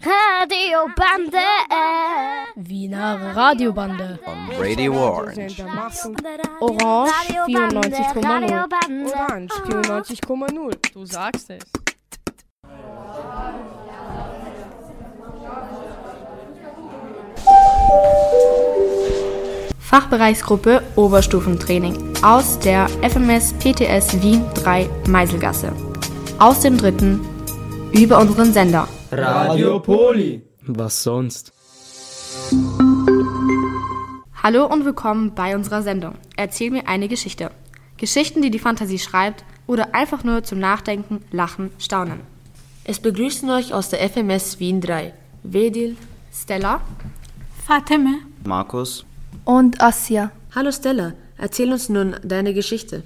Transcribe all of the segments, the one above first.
Radiobande. Wiener Radiobande. On Radio Orange. Orange 94,0. Orange 94,0. Du sagst es. Fachbereichsgruppe Oberstufentraining aus der FMS PTS Wien 3 Meiselgasse. Aus dem dritten über unseren Sender. Radio Poli. Was sonst? Hallo und willkommen bei unserer Sendung. Erzähl mir eine Geschichte. Geschichten, die die Fantasie schreibt oder einfach nur zum Nachdenken, Lachen, Staunen. Es begrüßen euch aus der FMS Wien 3 Vedil, Stella, Fateme, Markus. und Assia. Hallo Stella, erzähl uns nun deine Geschichte.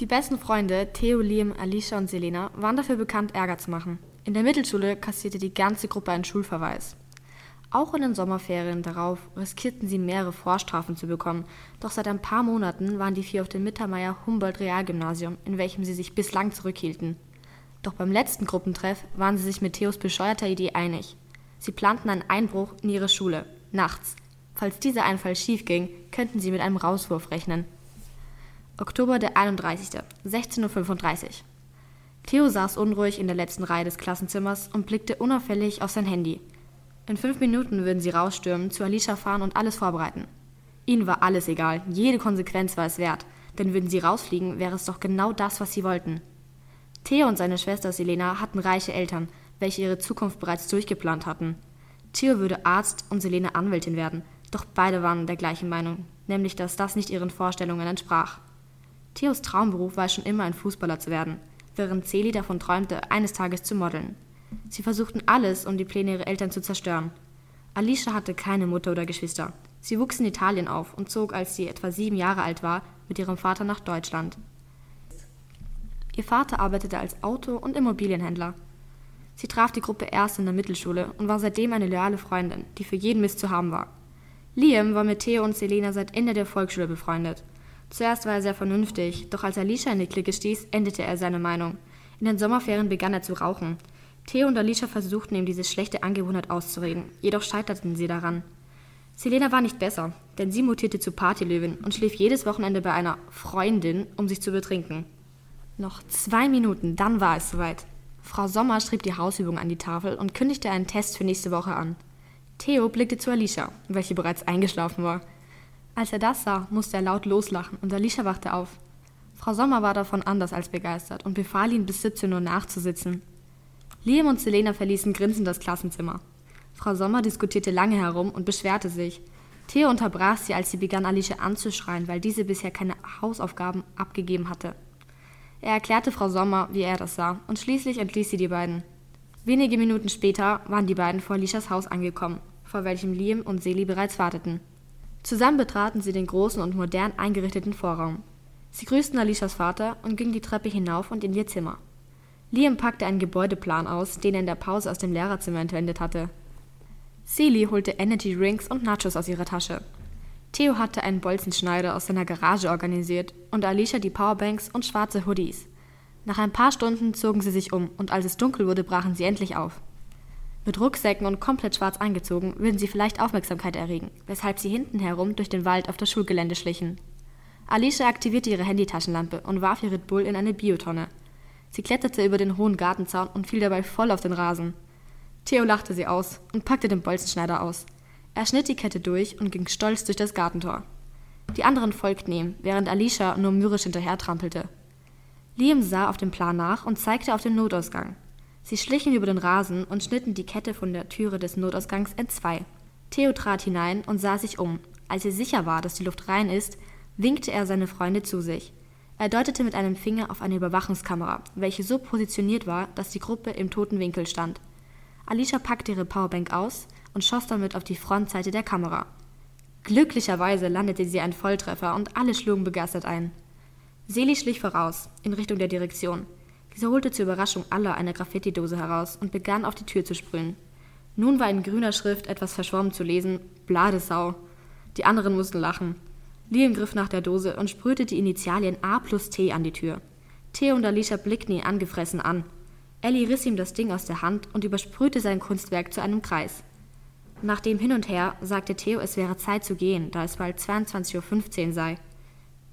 Die besten Freunde Theo, Liam, Alicia und Selena waren dafür bekannt, Ärger zu machen. In der Mittelschule kassierte die ganze Gruppe einen Schulverweis. Auch in den Sommerferien darauf riskierten sie mehrere Vorstrafen zu bekommen, doch seit ein paar Monaten waren die vier auf dem Mittermeier Humboldt Realgymnasium, in welchem sie sich bislang zurückhielten. Doch beim letzten Gruppentreff waren sie sich mit Theos bescheuerter Idee einig. Sie planten einen Einbruch in ihre Schule, nachts. Falls dieser Einfall schief ging, könnten sie mit einem Rauswurf rechnen. Oktober der 31. 16.35 Uhr. Theo saß unruhig in der letzten Reihe des Klassenzimmers und blickte unauffällig auf sein Handy. In fünf Minuten würden sie rausstürmen, zu Alicia fahren und alles vorbereiten. Ihnen war alles egal, jede Konsequenz war es wert, denn würden sie rausfliegen, wäre es doch genau das, was sie wollten. Theo und seine Schwester Selena hatten reiche Eltern, welche ihre Zukunft bereits durchgeplant hatten. Theo würde Arzt und Selena Anwältin werden, doch beide waren der gleichen Meinung, nämlich dass das nicht ihren Vorstellungen entsprach. Theos Traumberuf war schon immer ein Fußballer zu werden, während Celi davon träumte, eines Tages zu modeln. Sie versuchten alles, um die Pläne ihrer Eltern zu zerstören. Alicia hatte keine Mutter oder Geschwister. Sie wuchs in Italien auf und zog, als sie etwa sieben Jahre alt war, mit ihrem Vater nach Deutschland. Ihr Vater arbeitete als Auto- und Immobilienhändler. Sie traf die Gruppe erst in der Mittelschule und war seitdem eine loyale Freundin, die für jeden Mist zu haben war. Liam war mit Theo und Selena seit Ende der Volksschule befreundet. Zuerst war er sehr vernünftig, doch als Alicia in die Clique stieß, änderte er seine Meinung. In den Sommerferien begann er zu rauchen. Theo und Alicia versuchten ihm diese schlechte Angewohnheit auszureden, jedoch scheiterten sie daran. Selena war nicht besser, denn sie mutierte zu Partylöwin und schlief jedes Wochenende bei einer Freundin, um sich zu betrinken. Noch zwei Minuten, dann war es soweit. Frau Sommer schrieb die Hausübung an die Tafel und kündigte einen Test für nächste Woche an. Theo blickte zu Alicia, welche bereits eingeschlafen war. Als er das sah, musste er laut loslachen und Alicia wachte auf. Frau Sommer war davon anders als begeistert und befahl ihm, bis 17 Uhr nachzusitzen. Liam und Selena verließen grinsend das Klassenzimmer. Frau Sommer diskutierte lange herum und beschwerte sich. Theo unterbrach sie, als sie begann, Alicia anzuschreien, weil diese bisher keine Hausaufgaben abgegeben hatte. Er erklärte Frau Sommer, wie er das sah, und schließlich entließ sie die beiden. Wenige Minuten später waren die beiden vor Alicias Haus angekommen, vor welchem Liam und Seli bereits warteten. Zusammen betraten sie den großen und modern eingerichteten Vorraum. Sie grüßten Alicias Vater und gingen die Treppe hinauf und in ihr Zimmer. Liam packte einen Gebäudeplan aus, den er in der Pause aus dem Lehrerzimmer entwendet hatte. Celie holte Energy Drinks und Nachos aus ihrer Tasche. Theo hatte einen Bolzenschneider aus seiner Garage organisiert und Alicia die Powerbanks und schwarze Hoodies. Nach ein paar Stunden zogen sie sich um und als es dunkel wurde, brachen sie endlich auf. Mit Rucksäcken und komplett schwarz angezogen würden sie vielleicht Aufmerksamkeit erregen, weshalb sie hinten herum durch den Wald auf das Schulgelände schlichen. Alicia aktivierte ihre Handytaschenlampe und warf ihr Red Bull in eine Biotonne. Sie kletterte über den hohen Gartenzaun und fiel dabei voll auf den Rasen. Theo lachte sie aus und packte den Bolzenschneider aus. Er schnitt die Kette durch und ging stolz durch das Gartentor. Die anderen folgten ihm, während Alicia nur mürrisch hinterhertrampelte. Liam sah auf dem Plan nach und zeigte auf den Notausgang. Sie schlichen über den Rasen und schnitten die Kette von der Türe des Notausgangs entzwei. Theo trat hinein und sah sich um. Als er sicher war, dass die Luft rein ist, winkte er seine Freunde zu sich. Er deutete mit einem Finger auf eine Überwachungskamera, welche so positioniert war, dass die Gruppe im toten Winkel stand. Alicia packte ihre Powerbank aus und schoss damit auf die Frontseite der Kamera. Glücklicherweise landete sie ein Volltreffer und alle schlugen begeistert ein. Seli schlich voraus, in Richtung der Direktion. Diese holte zur Überraschung aller eine Graffiti-Dose heraus und begann auf die Tür zu sprühen. Nun war in grüner Schrift etwas verschwommen zu lesen: Bladesau. Die anderen mussten lachen. Liam griff nach der Dose und sprühte die Initialien A plus T an die Tür. Theo und Alicia blickten ihn angefressen an. Ellie riss ihm das Ding aus der Hand und übersprühte sein Kunstwerk zu einem Kreis. Nach dem Hin und Her sagte Theo, es wäre Zeit zu gehen, da es bald 22.15 Uhr sei.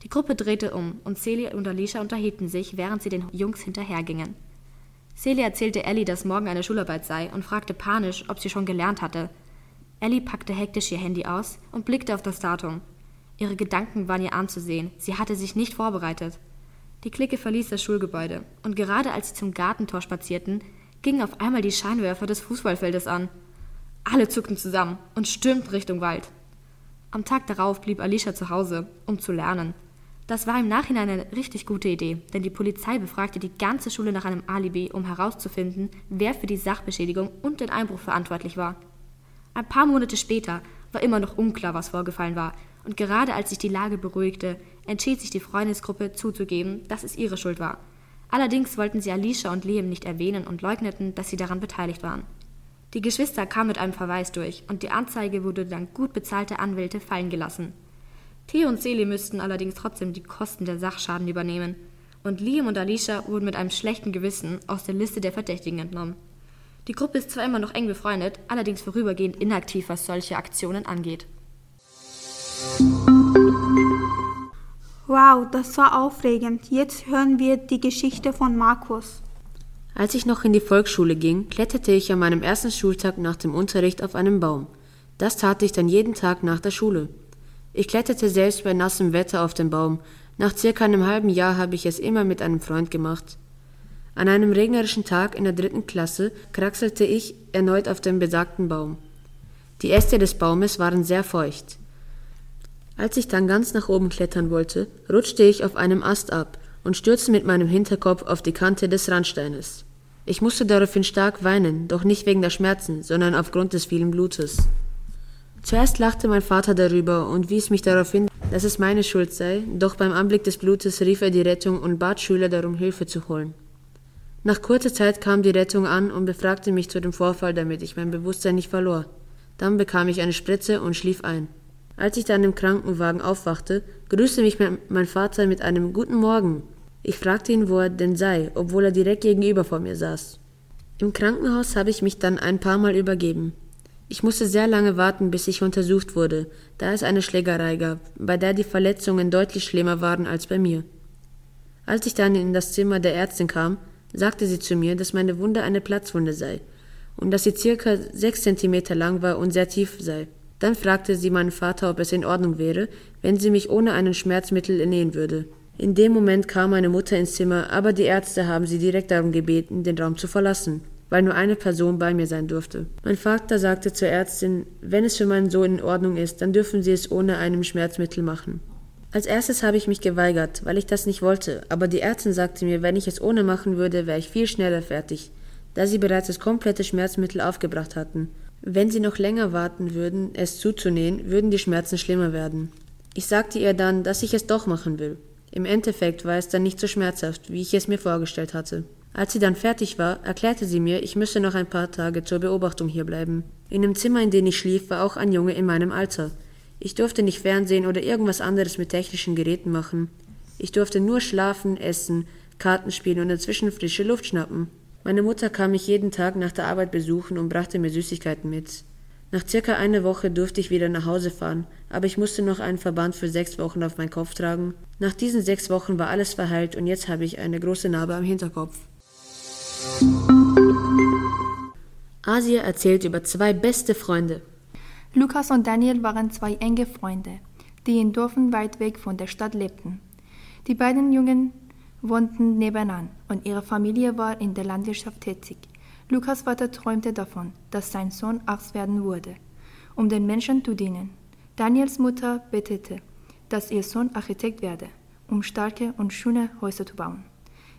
Die Gruppe drehte um und Celia und Alicia unterhielten sich, während sie den Jungs hinterhergingen. Celia erzählte Ellie, dass morgen eine Schularbeit sei und fragte panisch, ob sie schon gelernt hatte. Ellie packte hektisch ihr Handy aus und blickte auf das Datum. Ihre Gedanken waren ihr anzusehen, sie hatte sich nicht vorbereitet. Die Clique verließ das Schulgebäude, und gerade als sie zum Gartentor spazierten, gingen auf einmal die Scheinwerfer des Fußballfeldes an. Alle zuckten zusammen und stürmten Richtung Wald. Am Tag darauf blieb Alicia zu Hause, um zu lernen. Das war im Nachhinein eine richtig gute Idee, denn die Polizei befragte die ganze Schule nach einem Alibi, um herauszufinden, wer für die Sachbeschädigung und den Einbruch verantwortlich war. Ein paar Monate später war immer noch unklar, was vorgefallen war, und gerade als sich die Lage beruhigte, entschied sich die Freundesgruppe zuzugeben, dass es ihre Schuld war. Allerdings wollten sie Alicia und Liam nicht erwähnen und leugneten, dass sie daran beteiligt waren. Die Geschwister kamen mit einem Verweis durch und die Anzeige wurde dank gut bezahlter Anwälte fallen gelassen. Theo und Seli müssten allerdings trotzdem die Kosten der Sachschaden übernehmen. Und Liam und Alicia wurden mit einem schlechten Gewissen aus der Liste der Verdächtigen entnommen. Die Gruppe ist zwar immer noch eng befreundet, allerdings vorübergehend inaktiv, was solche Aktionen angeht. Wow, das war aufregend. Jetzt hören wir die Geschichte von Markus. Als ich noch in die Volksschule ging, kletterte ich an meinem ersten Schultag nach dem Unterricht auf einem Baum. Das tat ich dann jeden Tag nach der Schule. Ich kletterte selbst bei nassem Wetter auf den Baum. Nach circa einem halben Jahr habe ich es immer mit einem Freund gemacht. An einem regnerischen Tag in der dritten Klasse kraxelte ich erneut auf dem besagten Baum. Die Äste des Baumes waren sehr feucht. Als ich dann ganz nach oben klettern wollte, rutschte ich auf einem Ast ab und stürzte mit meinem Hinterkopf auf die Kante des Randsteines. Ich musste daraufhin stark weinen, doch nicht wegen der Schmerzen, sondern aufgrund des vielen Blutes. Zuerst lachte mein Vater darüber und wies mich darauf hin, dass es meine Schuld sei, doch beim Anblick des Blutes rief er die Rettung und bat Schüler darum, Hilfe zu holen. Nach kurzer Zeit kam die Rettung an und befragte mich zu dem Vorfall, damit ich mein Bewusstsein nicht verlor. Dann bekam ich eine Spritze und schlief ein. Als ich dann im Krankenwagen aufwachte, grüßte mich mein Vater mit einem Guten Morgen. Ich fragte ihn, wo er denn sei, obwohl er direkt gegenüber vor mir saß. Im Krankenhaus habe ich mich dann ein paar Mal übergeben. Ich musste sehr lange warten, bis ich untersucht wurde, da es eine Schlägerei gab, bei der die Verletzungen deutlich schlimmer waren als bei mir. Als ich dann in das Zimmer der Ärztin kam, sagte sie zu mir, dass meine Wunde eine Platzwunde sei und dass sie circa sechs Zentimeter lang war und sehr tief sei. Dann fragte sie meinen Vater, ob es in Ordnung wäre, wenn sie mich ohne einen Schmerzmittel ernähren würde. In dem Moment kam meine Mutter ins Zimmer, aber die Ärzte haben sie direkt darum gebeten, den Raum zu verlassen weil nur eine Person bei mir sein durfte. Mein Vater sagte zur Ärztin, wenn es für meinen Sohn in Ordnung ist, dann dürfen Sie es ohne einem Schmerzmittel machen. Als erstes habe ich mich geweigert, weil ich das nicht wollte, aber die Ärztin sagte mir, wenn ich es ohne machen würde, wäre ich viel schneller fertig, da sie bereits das komplette Schmerzmittel aufgebracht hatten. Wenn sie noch länger warten würden, es zuzunähen, würden die Schmerzen schlimmer werden. Ich sagte ihr dann, dass ich es doch machen will. Im Endeffekt war es dann nicht so schmerzhaft, wie ich es mir vorgestellt hatte. Als sie dann fertig war, erklärte sie mir, ich müsse noch ein paar Tage zur Beobachtung hierbleiben. In dem Zimmer, in dem ich schlief, war auch ein Junge in meinem Alter. Ich durfte nicht Fernsehen oder irgendwas anderes mit technischen Geräten machen. Ich durfte nur schlafen, essen, Karten spielen und inzwischen frische Luft schnappen. Meine Mutter kam mich jeden Tag nach der Arbeit besuchen und brachte mir Süßigkeiten mit. Nach circa einer Woche durfte ich wieder nach Hause fahren, aber ich musste noch einen Verband für sechs Wochen auf meinen Kopf tragen. Nach diesen sechs Wochen war alles verheilt und jetzt habe ich eine große Narbe am Hinterkopf. Asia erzählt über zwei beste Freunde. Lukas und Daniel waren zwei enge Freunde, die in Dörfern weit weg von der Stadt lebten. Die beiden Jungen wohnten nebenan und ihre Familie war in der Landwirtschaft tätig. Lukas Vater träumte davon, dass sein Sohn Arzt werden würde, um den Menschen zu dienen. Daniels Mutter betete, dass ihr Sohn Architekt werde, um starke und schöne Häuser zu bauen.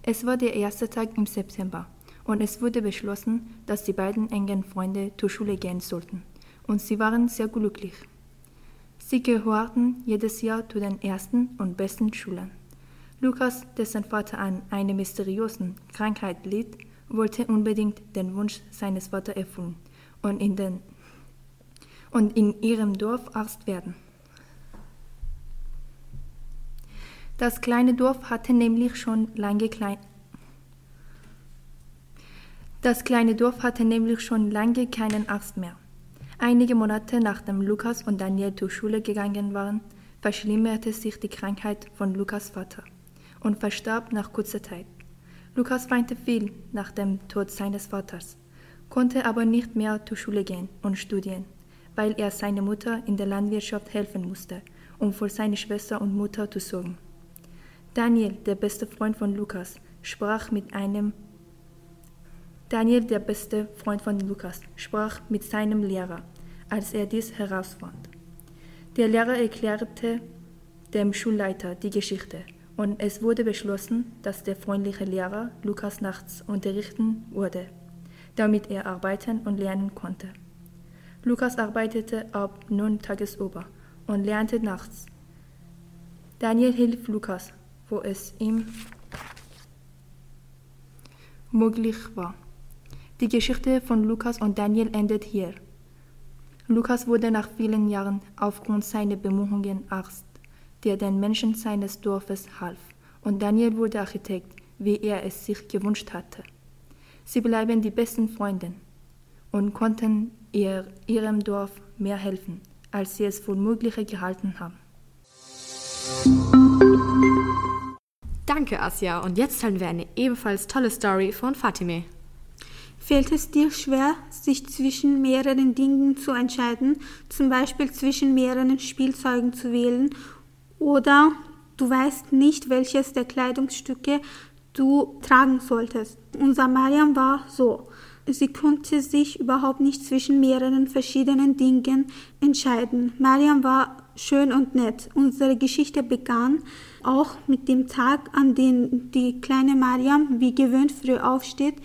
Es war der erste Tag im September und es wurde beschlossen, dass die beiden engen Freunde zur Schule gehen sollten. Und sie waren sehr glücklich. Sie gehörten jedes Jahr zu den ersten und besten Schulen. Lukas, dessen Vater an einer mysteriösen Krankheit litt, wollte unbedingt den Wunsch seines Vaters erfüllen und in, den, und in ihrem Dorf Arzt werden. Das kleine Dorf hatte nämlich schon lange klein Das kleine Dorf hatte nämlich schon lange keinen Arzt mehr. Einige Monate nachdem Lukas und Daniel zur Schule gegangen waren, verschlimmerte sich die Krankheit von Lukas Vater und verstarb nach kurzer Zeit. Lukas weinte viel nach dem Tod seines Vaters, konnte aber nicht mehr zur Schule gehen und studieren, weil er seiner Mutter in der Landwirtschaft helfen musste, um für seine Schwester und Mutter zu sorgen. Daniel, der beste Freund von Lukas, sprach mit einem Daniel, der beste Freund von Lukas, sprach mit seinem Lehrer, als er dies herausfand. Der Lehrer erklärte dem Schulleiter die Geschichte und es wurde beschlossen, dass der freundliche Lehrer Lukas nachts unterrichten würde, damit er arbeiten und lernen konnte. Lukas arbeitete ab nun tagsüber und lernte nachts. Daniel hilft Lukas, wo es ihm möglich war. Die Geschichte von Lukas und Daniel endet hier. Lukas wurde nach vielen Jahren aufgrund seiner Bemühungen Arzt, der den Menschen seines Dorfes half, und Daniel wurde Architekt, wie er es sich gewünscht hatte. Sie bleiben die besten Freunde und konnten ihr, ihrem Dorf mehr helfen, als sie es für möglich gehalten haben. Danke, Asja. Und jetzt hören wir eine ebenfalls tolle Story von Fatime. Fällt es dir schwer, sich zwischen mehreren Dingen zu entscheiden, zum Beispiel zwischen mehreren Spielzeugen zu wählen, oder du weißt nicht, welches der Kleidungsstücke du tragen solltest? Unser Mariam war so. Sie konnte sich überhaupt nicht zwischen mehreren verschiedenen Dingen entscheiden. Mariam war schön und nett. Unsere Geschichte begann auch mit dem Tag, an dem die kleine Mariam wie gewöhnt früh aufsteht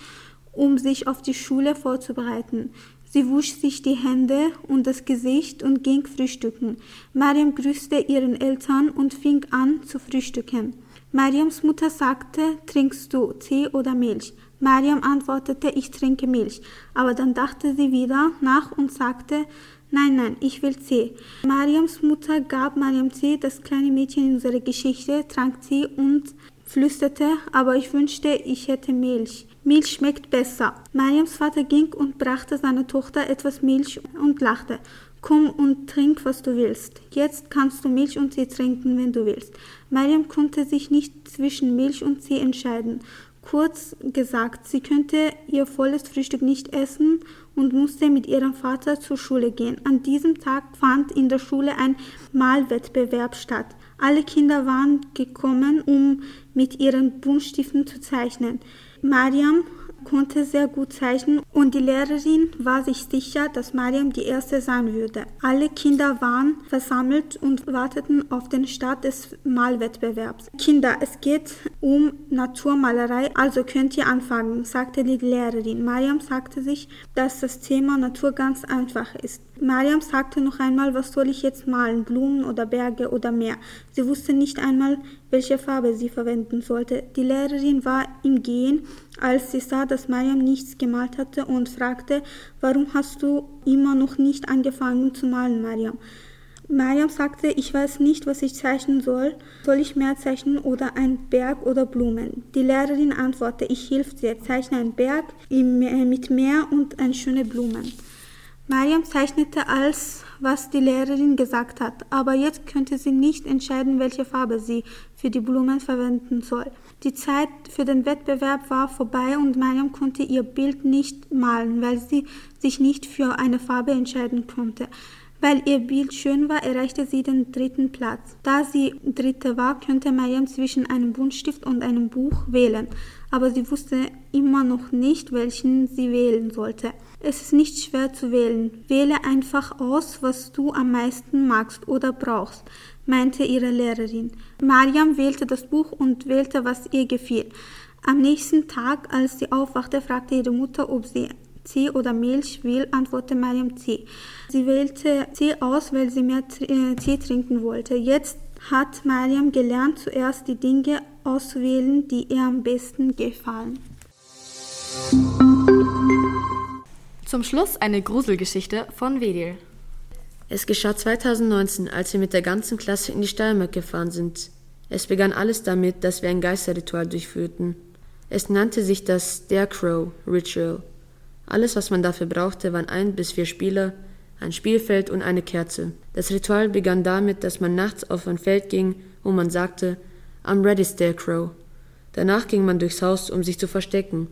um sich auf die Schule vorzubereiten. Sie wusch sich die Hände und das Gesicht und ging frühstücken. Mariam grüßte ihren Eltern und fing an zu frühstücken. Mariams Mutter sagte, trinkst du Tee oder Milch? Mariam antwortete, ich trinke Milch. Aber dann dachte sie wieder nach und sagte, nein, nein, ich will Tee. Mariams Mutter gab Mariam Tee, das kleine Mädchen in unserer Geschichte trank Tee und flüsterte, aber ich wünschte, ich hätte Milch. Milch schmeckt besser. Mariams Vater ging und brachte seiner Tochter etwas Milch und lachte. Komm und trink, was du willst. Jetzt kannst du Milch und Tee trinken, wenn du willst. Mariam konnte sich nicht zwischen Milch und Tee entscheiden. Kurz gesagt, sie könnte ihr volles Frühstück nicht essen und musste mit ihrem Vater zur Schule gehen. An diesem Tag fand in der Schule ein Malwettbewerb statt. Alle Kinder waren gekommen, um mit ihren Buntstiften zu zeichnen. Mariam konnte sehr gut zeichnen und die Lehrerin war sich sicher, dass Mariam die Erste sein würde. Alle Kinder waren versammelt und warteten auf den Start des Malwettbewerbs. Kinder, es geht um Naturmalerei, also könnt ihr anfangen, sagte die Lehrerin. Mariam sagte sich, dass das Thema Natur ganz einfach ist. Mariam sagte noch einmal, was soll ich jetzt malen, Blumen oder Berge oder Meer. Sie wusste nicht einmal, welche Farbe sie verwenden sollte. Die Lehrerin war im Gehen, als sie sah, dass Mariam nichts gemalt hatte und fragte, warum hast du immer noch nicht angefangen zu malen, Mariam? Mariam sagte, ich weiß nicht, was ich zeichnen soll. Soll ich Meer zeichnen oder ein Berg oder Blumen? Die Lehrerin antwortete, ich hilf dir, zeichne einen Berg mit Meer und eine schöne Blumen. Mariam zeichnete alles, was die Lehrerin gesagt hat, aber jetzt könnte sie nicht entscheiden, welche Farbe sie für die Blumen verwenden soll. Die Zeit für den Wettbewerb war vorbei und Mariam konnte ihr Bild nicht malen, weil sie sich nicht für eine Farbe entscheiden konnte. Weil ihr Bild schön war, erreichte sie den dritten Platz. Da sie dritte war, könnte Mariam zwischen einem Buntstift und einem Buch wählen, aber sie wusste immer noch nicht, welchen sie wählen sollte. Es ist nicht schwer zu wählen. Wähle einfach aus, was du am meisten magst oder brauchst, meinte ihre Lehrerin. Mariam wählte das Buch und wählte, was ihr gefiel. Am nächsten Tag, als sie aufwachte, fragte ihre Mutter, ob sie Tee oder Milch will, antwortete Mariam Tee. Sie wählte Tee aus, weil sie mehr äh, Tee trinken wollte. Jetzt hat Mariam gelernt, zuerst die Dinge auszuwählen, die ihr am besten gefallen. Zum Schluss eine Gruselgeschichte von Vedil. Es geschah 2019, als wir mit der ganzen Klasse in die Steiermark gefahren sind. Es begann alles damit, dass wir ein Geisterritual durchführten. Es nannte sich das Scarecrow Ritual. Alles, was man dafür brauchte, waren ein bis vier Spieler, ein Spielfeld und eine Kerze. Das Ritual begann damit, dass man nachts auf ein Feld ging und man sagte, I'm ready, Scarecrow. Danach ging man durchs Haus, um sich zu verstecken.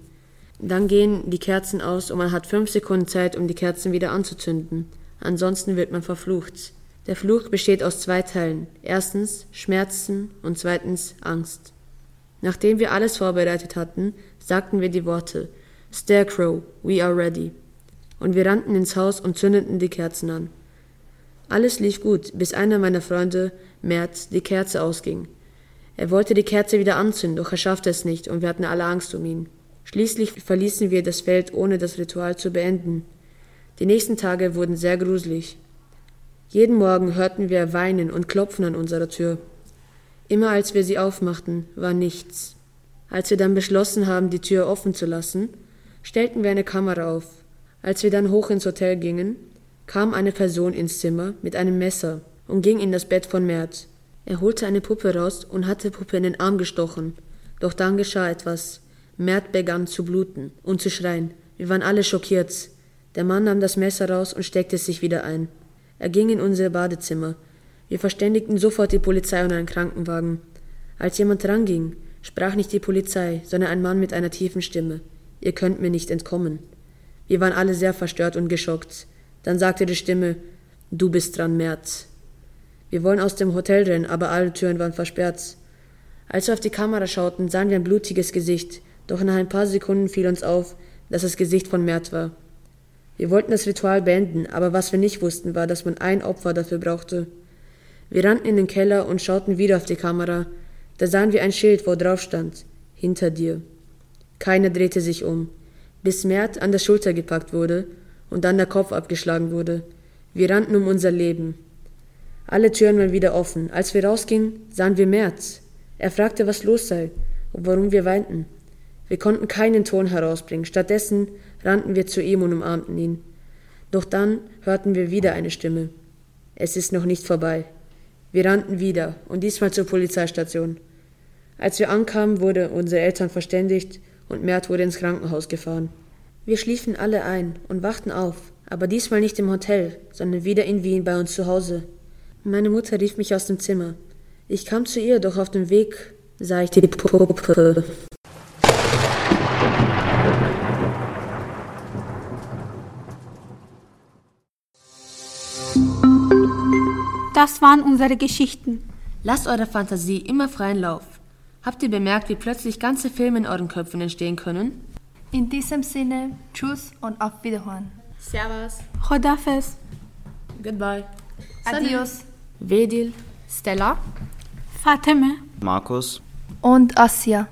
Dann gehen die Kerzen aus und man hat fünf Sekunden Zeit, um die Kerzen wieder anzuzünden. Ansonsten wird man verflucht. Der Fluch besteht aus zwei Teilen. Erstens Schmerzen und zweitens Angst. Nachdem wir alles vorbereitet hatten, sagten wir die Worte Scarecrow, we are ready. Und wir rannten ins Haus und zündeten die Kerzen an. Alles lief gut, bis einer meiner Freunde, Mert, die Kerze ausging. Er wollte die Kerze wieder anzünden, doch er schaffte es nicht und wir hatten alle Angst um ihn. Schließlich verließen wir das Feld, ohne das Ritual zu beenden. Die nächsten Tage wurden sehr gruselig. Jeden Morgen hörten wir Weinen und Klopfen an unserer Tür. Immer als wir sie aufmachten, war nichts. Als wir dann beschlossen haben, die Tür offen zu lassen, stellten wir eine Kamera auf. Als wir dann hoch ins Hotel gingen, kam eine Person ins Zimmer mit einem Messer und ging in das Bett von Mert. Er holte eine Puppe raus und hatte Puppe in den Arm gestochen. Doch dann geschah etwas. Mert begann zu bluten und zu schreien. Wir waren alle schockiert. Der Mann nahm das Messer raus und steckte es sich wieder ein. Er ging in unser Badezimmer. Wir verständigten sofort die Polizei und einen Krankenwagen. Als jemand ranging, sprach nicht die Polizei, sondern ein Mann mit einer tiefen Stimme. Ihr könnt mir nicht entkommen. Wir waren alle sehr verstört und geschockt. Dann sagte die Stimme, Du bist dran, Merz. Wir wollen aus dem Hotel rennen, aber alle Türen waren versperrt. Als wir auf die Kamera schauten, sahen wir ein blutiges Gesicht, doch nach ein paar Sekunden fiel uns auf, dass das Gesicht von Mert war. Wir wollten das Ritual beenden, aber was wir nicht wussten, war, dass man ein Opfer dafür brauchte. Wir rannten in den Keller und schauten wieder auf die Kamera. Da sahen wir ein Schild, wo drauf stand, hinter dir. Keiner drehte sich um, bis Mert an der Schulter gepackt wurde und dann der Kopf abgeschlagen wurde. Wir rannten um unser Leben. Alle Türen waren wieder offen. Als wir rausgingen, sahen wir Merz. Er fragte, was los sei und warum wir weinten. Wir konnten keinen Ton herausbringen. Stattdessen rannten wir zu ihm und umarmten ihn. Doch dann hörten wir wieder eine Stimme. Es ist noch nicht vorbei. Wir rannten wieder und diesmal zur Polizeistation. Als wir ankamen, wurde unsere Eltern verständigt und Mert wurde ins Krankenhaus gefahren. Wir schliefen alle ein und wachten auf, aber diesmal nicht im Hotel, sondern wieder in Wien bei uns zu Hause. Meine Mutter rief mich aus dem Zimmer. Ich kam zu ihr, doch auf dem Weg sah ich die Puppe. Das waren unsere Geschichten. Lasst eure Fantasie immer freien Lauf. Habt ihr bemerkt, wie plötzlich ganze Filme in euren Köpfen entstehen können? In diesem Sinne, tschüss und auf Wiederhören. Servus. Chodafes. Goodbye. Adios. Vedil. Stella. Fateme. Markus. Und Asia.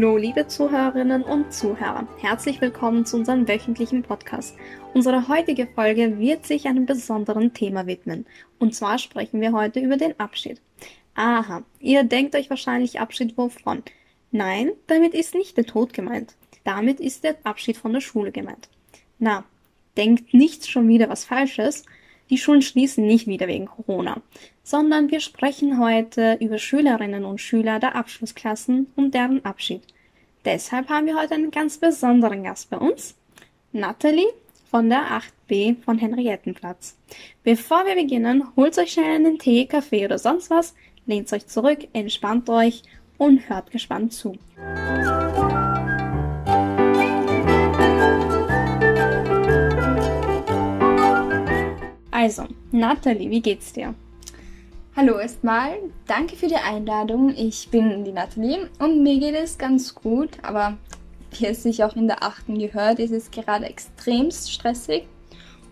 Hallo, liebe Zuhörerinnen und Zuhörer. Herzlich willkommen zu unserem wöchentlichen Podcast. Unsere heutige Folge wird sich einem besonderen Thema widmen. Und zwar sprechen wir heute über den Abschied. Aha, ihr denkt euch wahrscheinlich Abschied wovon? Nein, damit ist nicht der Tod gemeint. Damit ist der Abschied von der Schule gemeint. Na, denkt nicht schon wieder was Falsches. Die Schulen schließen nicht wieder wegen Corona, sondern wir sprechen heute über Schülerinnen und Schüler der Abschlussklassen und deren Abschied. Deshalb haben wir heute einen ganz besonderen Gast bei uns, Natalie von der 8b von Henriettenplatz. Bevor wir beginnen, holt euch schnell einen Tee, Kaffee oder sonst was, lehnt euch zurück, entspannt euch und hört gespannt zu. Also, Natalie, wie geht's dir? Hallo erstmal, danke für die Einladung. Ich bin die Natalie und mir geht es ganz gut, aber wie es sich auch in der achten gehört, ist es gerade extremst stressig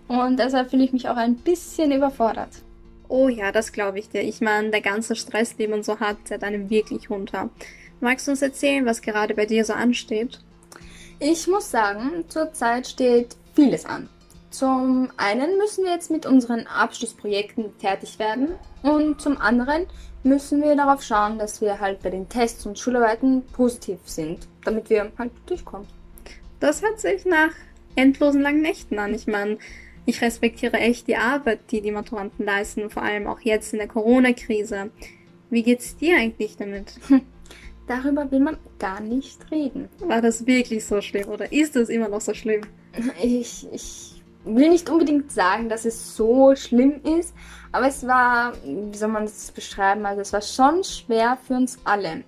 und deshalb fühle ich mich auch ein bisschen überfordert. Oh ja, das glaube ich dir. Ich meine, der ganze Stress, den man so hat, zerrt einem wirklich runter. Magst du uns erzählen, was gerade bei dir so ansteht? Ich muss sagen, zurzeit steht vieles an. Zum einen müssen wir jetzt mit unseren Abschlussprojekten fertig werden und zum anderen müssen wir darauf schauen, dass wir halt bei den Tests und Schularbeiten positiv sind, damit wir halt durchkommen. Das hört sich nach endlosen langen Nächten an. Ich meine, ich respektiere echt die Arbeit, die die Maturanten leisten, vor allem auch jetzt in der Corona-Krise. Wie geht's dir eigentlich damit? Darüber will man gar nicht reden. War das wirklich so schlimm oder ist es immer noch so schlimm? Ich, ich will nicht unbedingt sagen, dass es so schlimm ist, aber es war, wie soll man das beschreiben, also es war schon schwer für uns alle.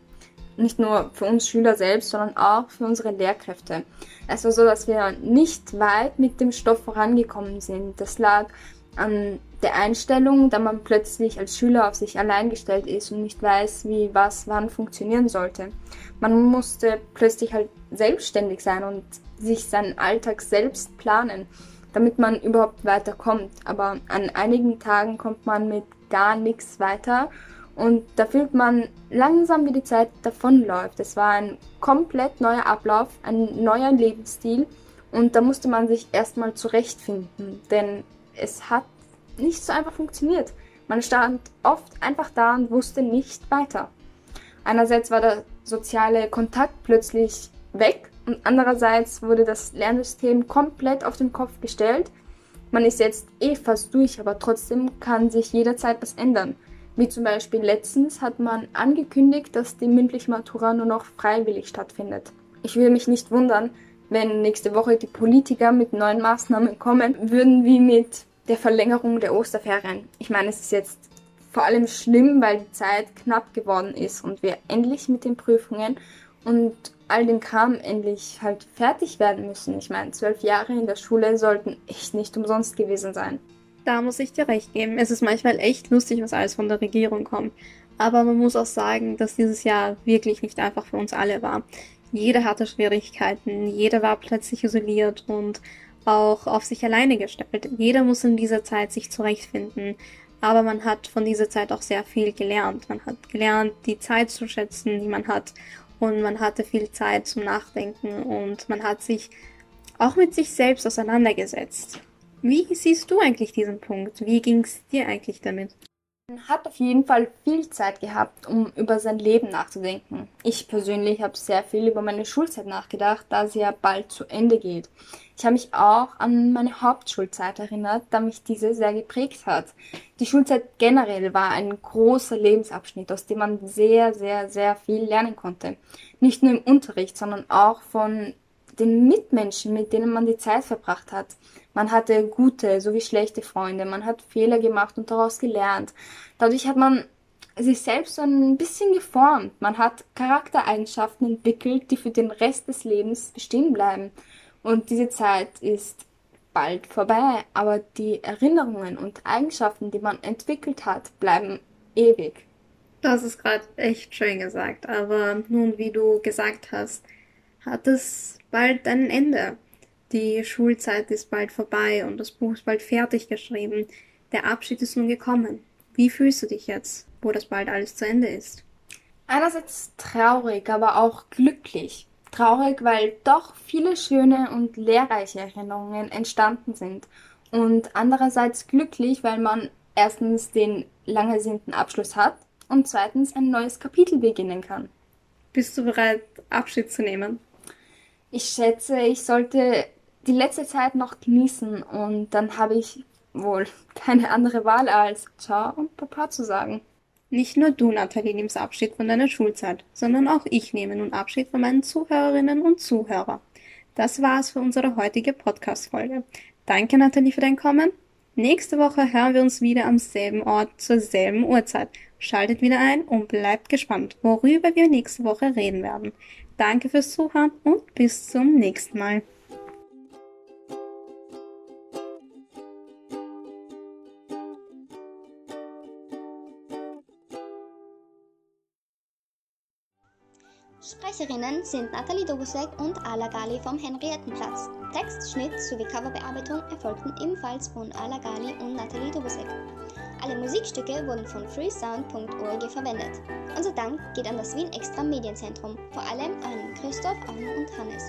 Nicht nur für uns Schüler selbst, sondern auch für unsere Lehrkräfte. Es war so, dass wir nicht weit mit dem Stoff vorangekommen sind. Das lag an der Einstellung, da man plötzlich als Schüler auf sich allein gestellt ist und nicht weiß, wie was wann funktionieren sollte. Man musste plötzlich halt selbstständig sein und sich seinen Alltag selbst planen damit man überhaupt weiterkommt. Aber an einigen Tagen kommt man mit gar nichts weiter und da fühlt man langsam, wie die Zeit davonläuft. Es war ein komplett neuer Ablauf, ein neuer Lebensstil und da musste man sich erstmal zurechtfinden, denn es hat nicht so einfach funktioniert. Man stand oft einfach da und wusste nicht weiter. Einerseits war der soziale Kontakt plötzlich weg und andererseits wurde das Lernsystem komplett auf den Kopf gestellt. Man ist jetzt eh fast durch, aber trotzdem kann sich jederzeit was ändern. Wie zum Beispiel letztens hat man angekündigt, dass die mündliche Matura nur noch freiwillig stattfindet. Ich würde mich nicht wundern, wenn nächste Woche die Politiker mit neuen Maßnahmen kommen würden, wie mit der Verlängerung der Osterferien. Ich meine, es ist jetzt vor allem schlimm, weil die Zeit knapp geworden ist und wir endlich mit den Prüfungen und all dem Kram endlich halt fertig werden müssen. Ich meine, zwölf Jahre in der Schule sollten echt nicht umsonst gewesen sein. Da muss ich dir recht geben. Es ist manchmal echt lustig, was alles von der Regierung kommt. Aber man muss auch sagen, dass dieses Jahr wirklich nicht einfach für uns alle war. Jeder hatte Schwierigkeiten, jeder war plötzlich isoliert und auch auf sich alleine gestellt. Jeder muss in dieser Zeit sich zurechtfinden. Aber man hat von dieser Zeit auch sehr viel gelernt. Man hat gelernt, die Zeit zu schätzen, die man hat und man hatte viel Zeit zum Nachdenken und man hat sich auch mit sich selbst auseinandergesetzt. Wie siehst du eigentlich diesen Punkt? Wie ging es dir eigentlich damit? Hat auf jeden Fall viel Zeit gehabt, um über sein Leben nachzudenken. Ich persönlich habe sehr viel über meine Schulzeit nachgedacht, da sie ja bald zu Ende geht. Ich habe mich auch an meine Hauptschulzeit erinnert, da mich diese sehr geprägt hat. Die Schulzeit generell war ein großer Lebensabschnitt, aus dem man sehr, sehr, sehr viel lernen konnte. Nicht nur im Unterricht, sondern auch von den Mitmenschen, mit denen man die Zeit verbracht hat. Man hatte gute sowie schlechte Freunde, man hat Fehler gemacht und daraus gelernt. Dadurch hat man sich selbst so ein bisschen geformt. Man hat Charaktereigenschaften entwickelt, die für den Rest des Lebens bestehen bleiben. Und diese Zeit ist bald vorbei, aber die Erinnerungen und Eigenschaften, die man entwickelt hat, bleiben ewig. Das ist gerade echt schön gesagt, aber nun, wie du gesagt hast, hat es bald ein Ende. Die Schulzeit ist bald vorbei und das Buch ist bald fertig geschrieben. Der Abschied ist nun gekommen. Wie fühlst du dich jetzt, wo das bald alles zu Ende ist? Einerseits traurig, aber auch glücklich. Traurig, weil doch viele schöne und lehrreiche Erinnerungen entstanden sind. Und andererseits glücklich, weil man erstens den lang ersehnten Abschluss hat und zweitens ein neues Kapitel beginnen kann. Bist du bereit, Abschied zu nehmen? Ich schätze, ich sollte die letzte Zeit noch genießen und dann habe ich wohl keine andere Wahl als Ciao und Papa zu sagen. Nicht nur du, Nathalie, nimmst Abschied von deiner Schulzeit, sondern auch ich nehme nun Abschied von meinen Zuhörerinnen und Zuhörern. Das war's für unsere heutige Podcast-Folge. Danke, Nathalie, für dein Kommen. Nächste Woche hören wir uns wieder am selben Ort zur selben Uhrzeit. Schaltet wieder ein und bleibt gespannt, worüber wir nächste Woche reden werden. Danke fürs Zuhören und bis zum nächsten Mal. Sprecherinnen sind Nathalie Dobusek und Ala Gali vom Henriettenplatz. Text, Schnitt sowie Coverbearbeitung erfolgten ebenfalls von Ala Gali und Nathalie Dobusek. Alle Musikstücke wurden von freesound.org verwendet. Unser Dank geht an das Wien Extra Medienzentrum, vor allem an Christoph, Arno und Hannes.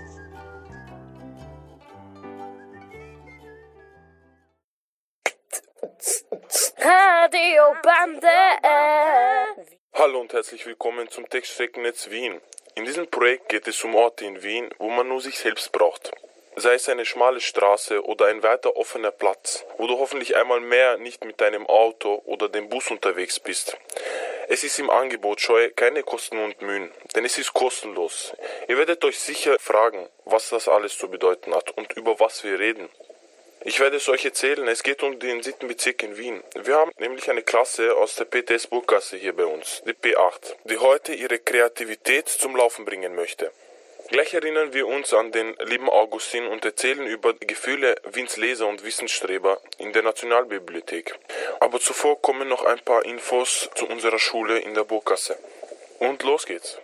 Radio Bande. Hallo und herzlich willkommen zum Textstreckennetz Wien. In diesem Projekt geht es um Orte in Wien, wo man nur sich selbst braucht. Sei es eine schmale Straße oder ein weiter offener Platz, wo du hoffentlich einmal mehr nicht mit deinem Auto oder dem Bus unterwegs bist. Es ist im Angebot scheu keine Kosten und Mühen, denn es ist kostenlos. Ihr werdet euch sicher fragen, was das alles zu bedeuten hat und über was wir reden. Ich werde es euch erzählen, es geht um den siebten Bezirk in Wien. Wir haben nämlich eine Klasse aus der PTS Burggasse hier bei uns, die P8, die heute ihre Kreativität zum Laufen bringen möchte. Gleich erinnern wir uns an den lieben Augustin und erzählen über die Gefühle Wiens Leser und Wissensstreber in der Nationalbibliothek. Aber zuvor kommen noch ein paar Infos zu unserer Schule in der Burggasse. Und los geht's.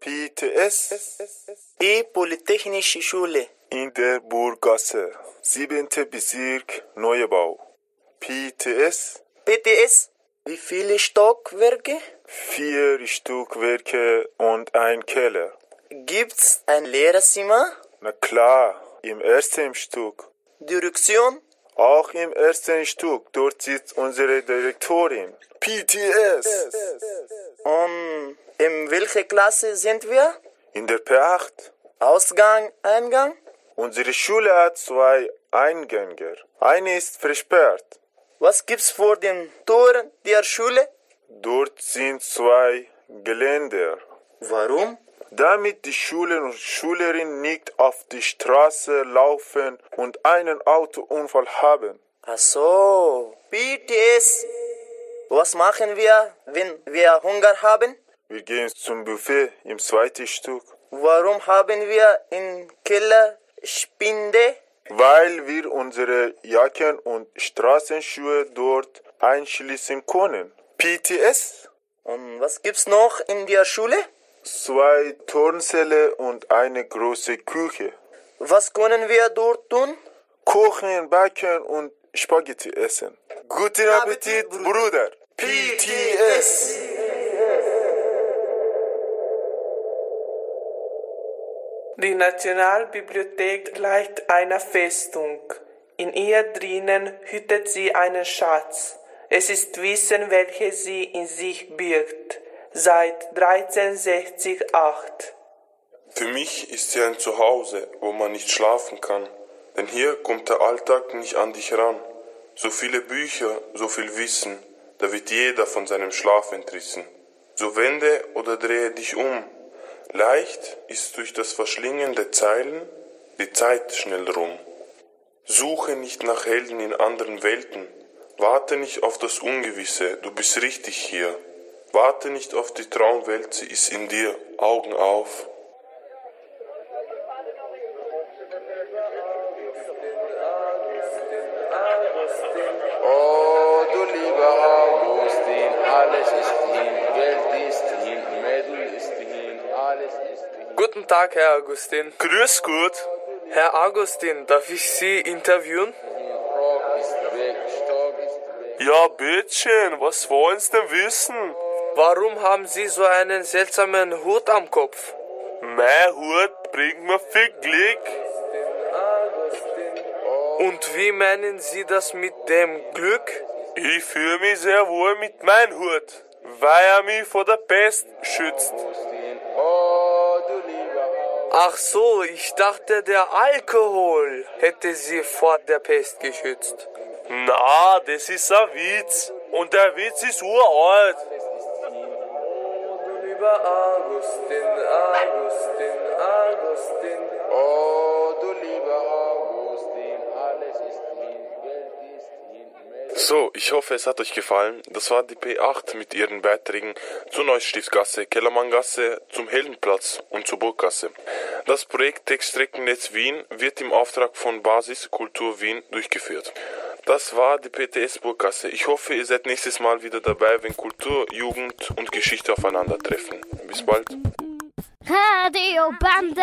PTS, die Polytechnische Schule in der Burggasse, 7. Bezirk, Neubau. PTS, PTS, wie viele Stockwerke? Vier Stockwerke und ein Keller. Gibt's ein Lehrerzimmer? Na klar, im ersten Stück. Direktion? Auch im ersten Stück. Dort sitzt unsere Direktorin. PTS. Und in welcher Klasse sind wir? In der P8. Ausgang, Eingang? Unsere Schule hat zwei Eingänge. Eine ist versperrt. Was gibt's vor den Toren der Schule? Dort sind zwei Geländer. Warum? Damit die Schüler und Schülerinnen nicht auf die Straße laufen und einen Autounfall haben. Ach so, BTS. Was machen wir, wenn wir Hunger haben? Wir gehen zum Buffet im zweiten Stück. Warum haben wir im Keller Spinde? Weil wir unsere Jacken und Straßenschuhe dort einschließen können. PTS? Und was gibt's noch in der Schule? Zwei Turnsäle und eine große Küche. Was können wir dort tun? Kochen, backen und Spaghetti essen. Guten Appetit, Bruder. PTS. Die Nationalbibliothek gleicht einer Festung. In ihr drinnen hütet sie einen Schatz. Es ist Wissen, welches sie in sich birgt. Seit 1368. Für mich ist sie ein Zuhause, wo man nicht schlafen kann. Denn hier kommt der Alltag nicht an dich ran. So viele Bücher, so viel Wissen, da wird jeder von seinem Schlaf entrissen. So wende oder drehe dich um. Leicht ist durch das Verschlingen der Zeilen die Zeit schnell rum. Suche nicht nach Helden in anderen Welten. Warte nicht auf das Ungewisse, du bist richtig hier. Warte nicht auf die Traumwelt, sie ist in dir. Augen auf. Tag, Herr Augustin. Grüß Gott. Herr Augustin, darf ich Sie interviewen? Ja, bitteschön, was wollen Sie denn wissen? Warum haben Sie so einen seltsamen Hut am Kopf? Mein Hut bringt mir viel Glück. Und wie meinen Sie das mit dem Glück? Ich fühle mich sehr wohl mit meinem Hut, weil er mich vor der Pest schützt. Oh, Ach so, ich dachte, der Alkohol hätte Sie vor der Pest geschützt. Na, das ist ein Witz. Und der Witz ist uralt. Du lieber Augustin, Augustin, Augustin. Oh, du lieber Augustin, So, ich hoffe, es hat euch gefallen. Das war die P8 mit ihren Beiträgen zur Neustiftgasse, Kellermanngasse, zum Heldenplatz und zur Burggasse. Das Projekt Textstreckennetz Wien wird im Auftrag von Basis Kultur Wien durchgeführt. Das war die PTS Burggasse. Ich hoffe, ihr seid nächstes Mal wieder dabei, wenn Kultur, Jugend und Geschichte aufeinandertreffen. Bis bald. Radio Bande.